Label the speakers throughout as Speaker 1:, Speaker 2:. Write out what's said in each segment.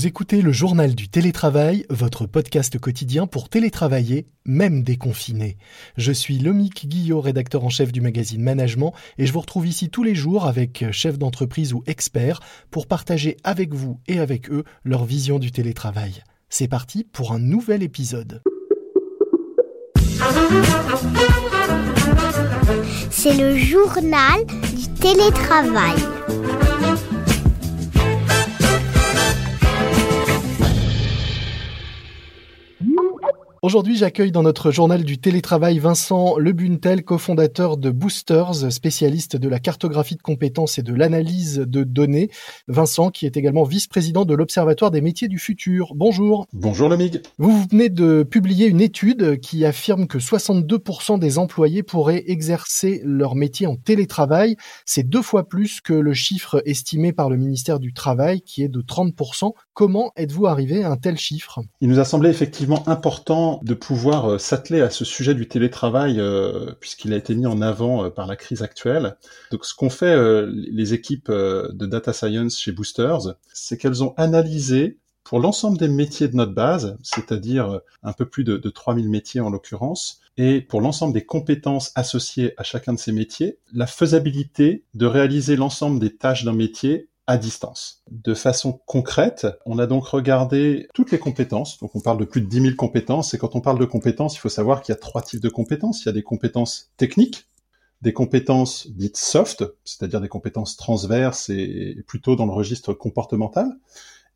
Speaker 1: Vous écoutez le journal du télétravail, votre podcast quotidien pour télétravailler, même déconfiné. Je suis Lomique Guillot, rédacteur en chef du magazine Management, et je vous retrouve ici tous les jours avec chefs d'entreprise ou experts pour partager avec vous et avec eux leur vision du télétravail. C'est parti pour un nouvel épisode.
Speaker 2: C'est le journal du télétravail.
Speaker 1: Aujourd'hui, j'accueille dans notre journal du télétravail Vincent Lebuntel, cofondateur de Boosters, spécialiste de la cartographie de compétences et de l'analyse de données. Vincent, qui est également vice-président de l'Observatoire des métiers du futur. Bonjour.
Speaker 3: Bonjour Lomig.
Speaker 1: Vous venez de publier une étude qui affirme que 62% des employés pourraient exercer leur métier en télétravail. C'est deux fois plus que le chiffre estimé par le ministère du Travail, qui est de 30%. Comment êtes-vous arrivé à un tel chiffre?
Speaker 3: Il nous a semblé effectivement important de pouvoir euh, s'atteler à ce sujet du télétravail euh, puisqu'il a été mis en avant euh, par la crise actuelle. Donc ce qu'ont fait les équipes de data science chez Boosters, c'est qu'elles ont analysé pour l'ensemble des métiers de notre base, c'est-à-dire un peu plus de, de 3000 métiers en l'occurrence, et pour l'ensemble des compétences associées à chacun de ces métiers, la faisabilité de réaliser l'ensemble des tâches d'un métier à distance. De façon concrète, on a donc regardé toutes les compétences. Donc on parle de plus de 10 000 compétences. Et quand on parle de compétences, il faut savoir qu'il y a trois types de compétences. Il y a des compétences techniques, des compétences dites soft, c'est-à-dire des compétences transverses et plutôt dans le registre comportemental,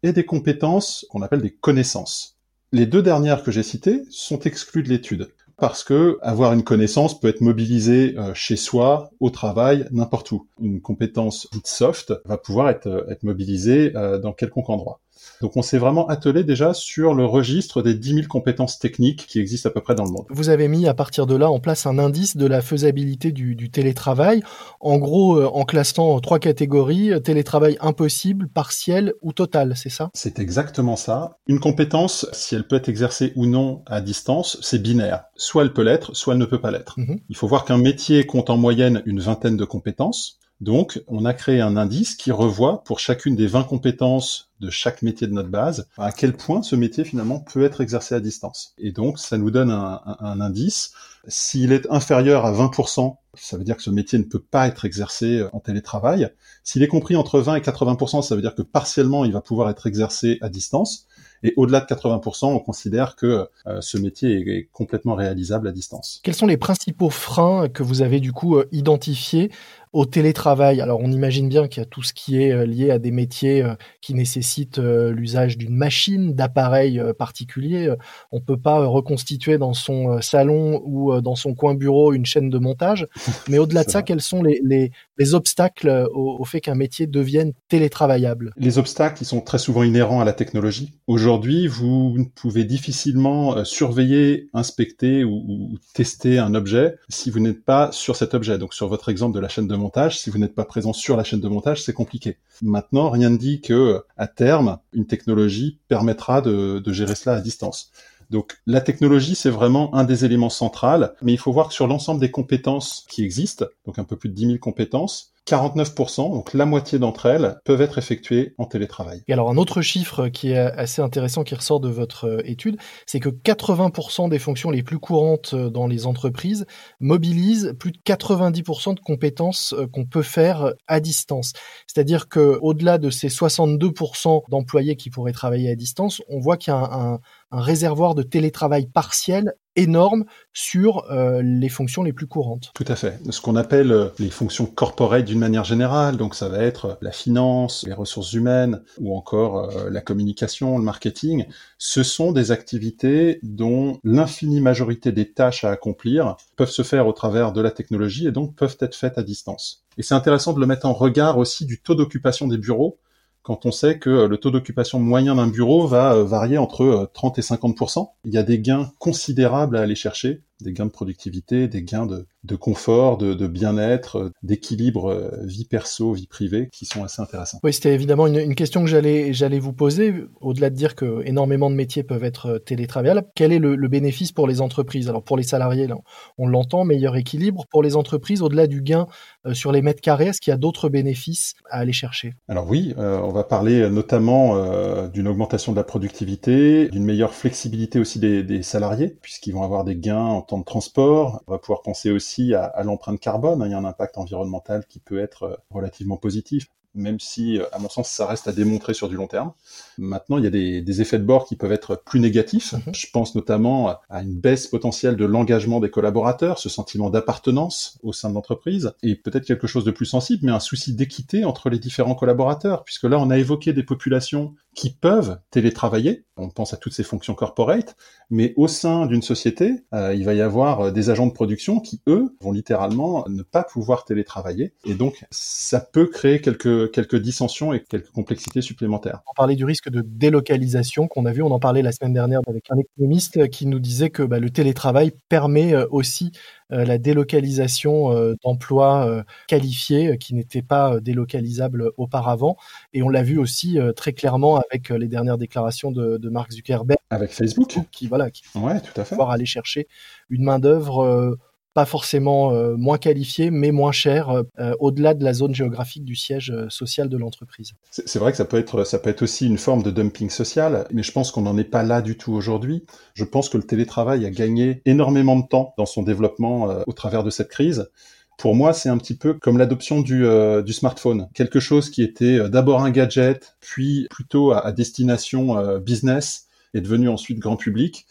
Speaker 3: et des compétences qu'on appelle des connaissances. Les deux dernières que j'ai citées sont exclues de l'étude parce que avoir une connaissance peut être mobilisée euh, chez soi, au travail, n'importe où. Une compétence soft va pouvoir être, euh, mobilisée euh, dans quelconque endroit. Donc on s'est vraiment attelé déjà sur le registre des 10 000 compétences techniques qui existent à peu près dans le monde.
Speaker 1: Vous avez mis à partir de là en place un indice de la faisabilité du, du télétravail, en gros euh, en classant trois catégories, euh, télétravail impossible, partiel ou total, c'est ça?
Speaker 3: C'est exactement ça. Une compétence, si elle peut être exercée ou non à distance, c'est binaire. Soit elle peut l'être, soit elle ne peut pas l'être. Mhm. Il faut voir qu'un métier compte en moyenne une vingtaine de compétences. Donc, on a créé un indice qui revoit pour chacune des 20 compétences de chaque métier de notre base à quel point ce métier finalement peut être exercé à distance. Et donc, ça nous donne un, indice. S'il est inférieur à 20%, ça veut dire que ce métier ne peut pas être exercé en télétravail. S'il est compris entre 20 et 80%, ça veut dire que partiellement, il va pouvoir être exercé à distance. Et au-delà de 80%, on considère que euh, ce métier est, complètement réalisable à distance.
Speaker 1: Quels sont les principaux freins que vous avez du coup euh, identifiés au télétravail? Alors on imagine bien qu'il y a tout ce qui est euh, lié à des métiers euh, qui nécessitent euh, l'usage d'une machine, d'appareils particuliers. On peut pas reconstituer dans son salon ou dans son coin bureau une chaîne de montage. Mais au-delà de ça, quels sont les, les, les obstacles au, au fait qu'un métier devienne télétravaillable?
Speaker 3: Les obstacles, ils sont très souvent inhérents à la technologie. Aujourd'hui, vous pouvez difficilement surveiller, inspecter ou, ou tester un objet si vous n'êtes pas sur cet objet. Donc sur votre exemple de la chaîne de montage. Si vous n'êtes pas présent sur la chaîne de montage, c'est compliqué. Maintenant, rien ne dit que à terme, une technologie permettra de, de gérer cela à distance. Donc la technologie, c'est vraiment un des éléments centraux, mais il faut voir que sur l'ensemble des compétences qui existent, donc un peu plus de 10 000 compétences, 49%, donc la moitié d'entre elles, peuvent être effectuées en télétravail.
Speaker 1: Et alors un autre chiffre qui est assez intéressant qui ressort de votre euh, étude, c'est que 80% des fonctions les plus courantes euh, dans les entreprises mobilisent plus de 90% de compétences euh, qu'on peut faire à distance. C'est-à-dire que au-delà de ces 62% d'employés qui pourraient travailler à distance, on voit qu'il y a un, un réservoir de télétravail partiel énorme sur euh, les fonctions les plus courantes.
Speaker 3: Tout à fait. Ce qu'on appelle euh, les fonctions corporate d'une manière générale, donc ça va être la finance, les ressources humaines ou encore euh, la communication, le marketing, ce sont des activités dont l'infinie majorité des tâches à accomplir peuvent se faire au travers de la technologie et donc peuvent être faites à distance. Et c'est intéressant de le mettre en regard aussi du taux d'occupation des bureaux quand on sait que le taux d'occupation moyen d'un bureau va euh, varier entre 30 euh, et 50% Il y a des gains considérables à aller chercher des gains de productivité, des gains de, de confort, de, de bien-être, d'équilibre euh, vie perso, vie privée, qui sont assez intéressants.
Speaker 1: Oui, c'était évidemment une, une, question que j'allais j'allais vous poser. Au-delà de dire que énormément de métiers peuvent être euh, télétravaillables, quel est le, le bénéfice pour les entreprises? Alors pour les salariés, là, on l'entend, meilleur équilibre. Pour les entreprises, au-delà du gain euh, sur les mètres carrés, est-ce qu'il y a d'autres bénéfices à aller chercher?
Speaker 3: Alors oui, euh, on va parler notamment euh, d'une augmentation de la productivité, d'une meilleure flexibilité aussi des, des salariés, puisqu'ils vont avoir des gains en temps de transport. On va pouvoir penser aussi à, à l'empreinte carbone. Il y a un impact environnemental qui peut être relativement positif même si, à mon sens, ça reste à démontrer sur du long terme. Maintenant, il y a des, des effets de bord qui peuvent être plus négatifs. -hmm. Je pense notamment à une baisse potentielle de l'engagement des collaborateurs, ce sentiment d'appartenance au sein de l'entreprise, et peut-être quelque chose de plus sensible, mais un souci d'équité entre les différents collaborateurs, puisque là, on a évoqué des populations qui peuvent télétravailler. On pense à toutes ces fonctions corporate, mais au sein d'une société, euh, il va y avoir des agents de production qui, eux, vont littéralement ne pas pouvoir télétravailler. Et donc, ça peut créer quelques, quelques dissensions et quelques complexités supplémentaires.
Speaker 1: On parlait du risque de délocalisation qu'on a vu, on en parlait la semaine dernière avec un économiste qui nous disait que bah, le télétravail permet euh, aussi euh, la délocalisation euh, d'emplois euh, qualifiés qui n'étaient pas délocalisables auparavant. Et on l'a vu aussi très clairement avec les dernières déclarations de, de Mark Zuckerberg.
Speaker 3: Avec Facebook.
Speaker 1: Qui, voilà, qui
Speaker 3: ouais, tout à fait.
Speaker 1: pouvoir aller chercher une main-d'œuvre pas forcément euh, moins qualifié, mais moins cher, euh, au-delà de la zone géographique du siège euh, social de l'entreprise.
Speaker 3: C'est vrai que ça peut être, ça peut être aussi une forme de dumping social, mais je pense qu'on n'en est pas là du tout aujourd'hui. Je pense que le télétravail a gagné énormément de temps dans son développement au travers de cette crise. Pour moi, c'est un petit peu comme l'adoption du, euh, smartphone. Quelque chose qui était d'abord un gadget, puis plutôt à, destination euh, business, est devenu ensuite grand public.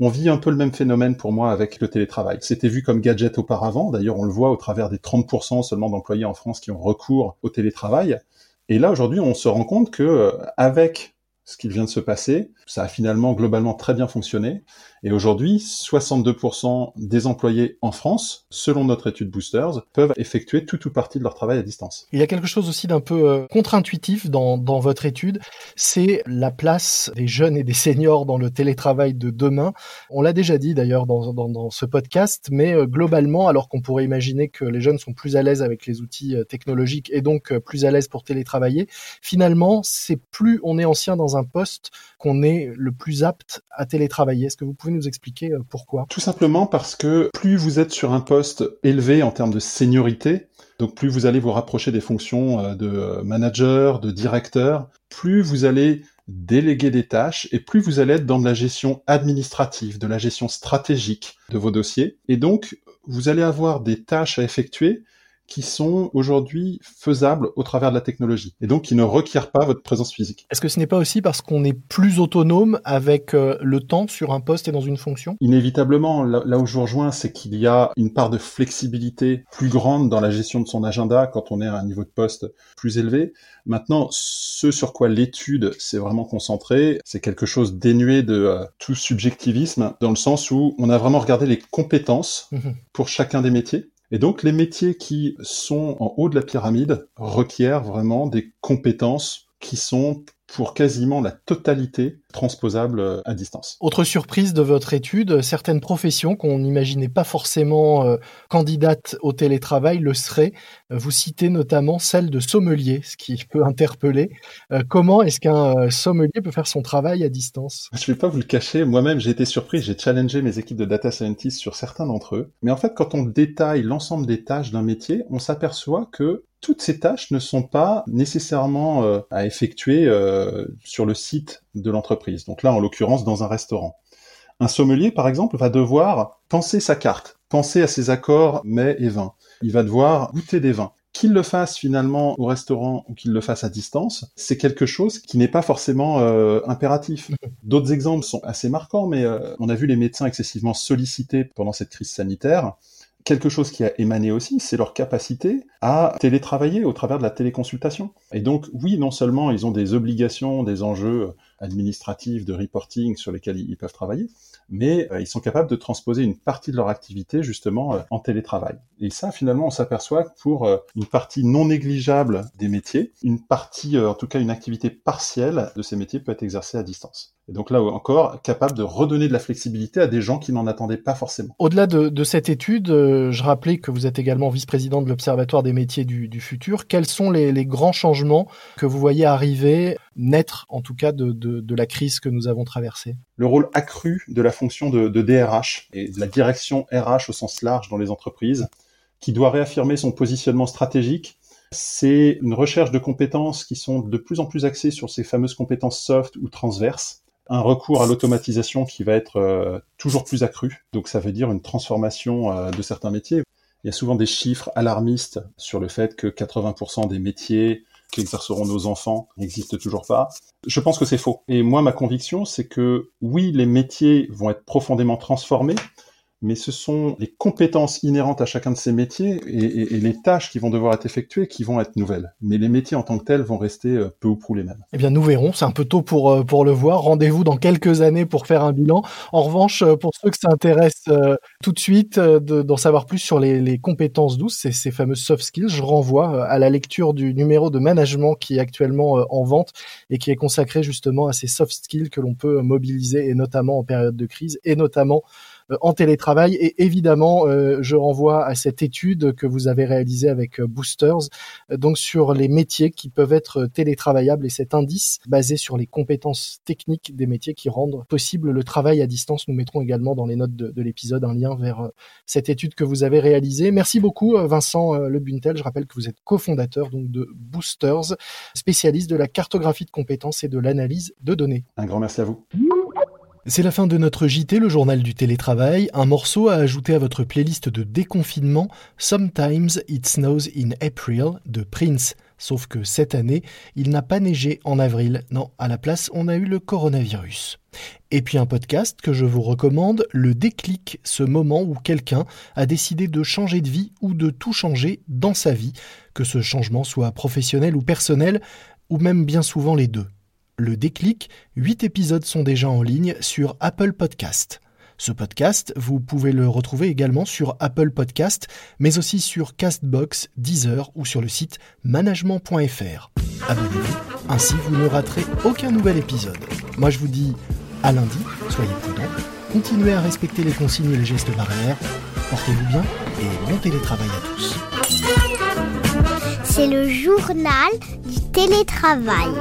Speaker 3: On vit un peu le même phénomène pour moi avec le télétravail. C'était vu comme gadget auparavant, d'ailleurs on le voit au travers des 30% seulement d'employés en France qui ont recours au télétravail. Et là aujourd'hui on se rend compte que euh, avec ce qui vient de se passer. Ça a finalement globalement très bien fonctionné. Et aujourd'hui, 62% des employés en France, selon notre étude Boosters, peuvent effectuer tout ou partie de leur travail à distance.
Speaker 1: Il y a quelque chose aussi d'un peu euh, contre-intuitif dans, dans votre étude, c'est la place des jeunes et des seniors dans le télétravail de demain. On l'a déjà dit d'ailleurs dans, dans, ce podcast, mais euh, globalement, alors qu'on pourrait imaginer que les jeunes sont plus à l'aise avec les outils euh, technologiques et donc plus à l'aise pour télétravailler, finalement, c'est plus on est ancien dans un poste qu'on est le plus apte à télétravailler. Est-ce que vous pouvez expliquer pourquoi
Speaker 3: Tout simplement parce que plus vous êtes sur un poste élevé en termes de seniorité, donc plus vous allez vous rapprocher des fonctions de manager, de directeur, plus vous allez déléguer des tâches et plus vous allez être dans de la gestion administrative, de la gestion stratégique de vos dossiers. Et donc, vous allez avoir des tâches à effectuer qui sont aujourd'hui faisables au travers de la technologie et donc qui ne requièrent pas votre présence physique.
Speaker 1: Est-ce que ce n'est pas aussi parce qu'on est plus autonome avec euh, le temps sur un poste et dans une fonction?
Speaker 3: Inévitablement, là, là, où je vous rejoins, c'est qu'il y a une part de flexibilité plus grande dans la gestion de son agenda quand on est à un niveau de poste plus élevé. Maintenant, ce sur quoi l'étude s'est vraiment concentrée, c'est quelque chose dénué de euh, tout subjectivisme dans le sens où on a vraiment regardé les compétences mmh. pour chacun des métiers et donc les métiers qui sont en haut de la pyramide requièrent vraiment des compétences qui sont pour quasiment la totalité transposable euh, à distance.
Speaker 1: Autre surprise de votre étude, certaines professions qu'on n'imaginait pas forcément euh, candidates au télétravail le seraient. Euh, vous citez notamment celle de sommelier, ce qui peut interpeller. Euh, comment est-ce qu'un sommelier peut faire son travail à distance?
Speaker 3: Je ne vais pas vous le cacher, moi-même j'ai été surpris, j'ai challengé mes équipes de data scientists sur certains d'entre eux. Mais en fait, quand on détaille l'ensemble des tâches d'un métier, on s'aperçoit que toutes ces tâches ne sont pas nécessairement euh, à effectuer euh, sur le site de l'entreprise. Donc là, en l'occurrence, dans un restaurant. Un sommelier, par exemple, va devoir penser sa carte, penser à ses accords mets et vins. Il va devoir goûter des vins. Qu'il le fasse finalement au restaurant ou qu'il le fasse à distance, c'est quelque chose qui n'est pas forcément euh, impératif. D'autres exemples sont assez marquants, mais on a vu les médecins excessivement sollicités pendant cette crise sanitaire quelque chose qui a émané aussi, c'est leur capacité à télétravailler au travers de la téléconsultation. Et donc, oui, non seulement ils ont des obligations, des enjeux administratifs, de reporting sur lesquels ils peuvent travailler, mais euh, ils sont capables de transposer une partie de leur activité justement euh, en télétravail. Et ça, finalement, on s'aperçoit que pour euh, une partie non négligeable des métiers, une partie, en tout cas une activité partielle de ces métiers peut être exercée à distance. Et donc là encore, capable de redonner de la flexibilité à des gens qui n'en attendaient pas forcément.
Speaker 1: Au-delà de, cette étude, euh, je rappelais que vous êtes également vice-président de l'Observatoire des métiers du, futur. Quels sont les, grands changements que vous voyez arriver, naître en tout cas de, la crise que nous avons traversée?
Speaker 3: Le rôle accru de la fonction de, de DRH et de la direction RH au sens large dans les entreprises, qui doit réaffirmer son positionnement stratégique c'est une recherche de compétences qui sont de plus en plus axées sur ces fameuses compétences soft ou transverses, un recours à l'automatisation qui va être euh, toujours plus accru. Donc ça veut dire une transformation euh, de certains métiers. Il y a souvent des chiffres alarmistes sur le fait que 80% des métiers qu'exerceront nos enfants n'existent toujours pas. Je pense que c'est faux. Et moi, ma conviction, c'est que oui, les métiers vont être profondément transformés, mais ce sont les compétences inhérentes à chacun de ces métiers et, les tâches qui vont devoir être effectuées qui vont être nouvelles. Mais les métiers en tant que tels vont rester euh, peu ou prou les mêmes.
Speaker 1: Eh bien, nous verrons. C'est un peu tôt pour, euh, pour le voir. Rendez-vous dans quelques années pour faire un bilan. En revanche, euh, pour ceux que ça intéresse tout de suite d'en savoir plus sur les, compétences douces, ces, ces fameuses soft skills, je renvoie à la lecture du numéro de management qui est actuellement en vente et qui est consacré justement à ces soft skills que l'on peut mobiliser et notamment en période de crise et notamment en télétravail. Et évidemment, euh, je renvoie à cette étude que vous avez réalisée avec euh, Boosters, donc sur les métiers qui peuvent être télétravaillables et cet indice basé sur les compétences techniques des métiers qui rendent possible le travail à distance. Nous mettrons également dans les notes de, l'épisode un lien vers cette étude que vous avez réalisée. Merci beaucoup Vincent Lebuntel. Je rappelle que vous êtes cofondateur donc de Boosters, spécialiste de la cartographie de compétences et de l'analyse de données.
Speaker 3: Un grand merci à vous.
Speaker 1: C'est la fin de notre JT, le journal du télétravail, un morceau à ajouter à votre playlist de déconfinement Sometimes It Snows in April de Prince. Sauf que cette année, il n'a pas neigé en avril. Non, à la place, on a eu le coronavirus. Et puis un podcast que je vous recommande, Le déclic, ce moment où quelqu'un a décidé de changer de vie ou de tout changer dans sa vie, que ce changement soit professionnel ou personnel, ou même bien souvent les deux. Le déclic, 8 épisodes sont déjà en ligne sur Apple Podcast. Ce podcast, vous pouvez le retrouver également sur Apple Podcast, mais aussi sur Castbox, Deezer ou sur le site management.fr. Abonnez-vous, ainsi vous ne raterez aucun nouvel épisode. Moi je vous dis à lundi, soyez prudents, continuez à respecter les consignes et les gestes barrières, portez-vous bien et bon télétravail à tous.
Speaker 2: C'est le journal du télétravail.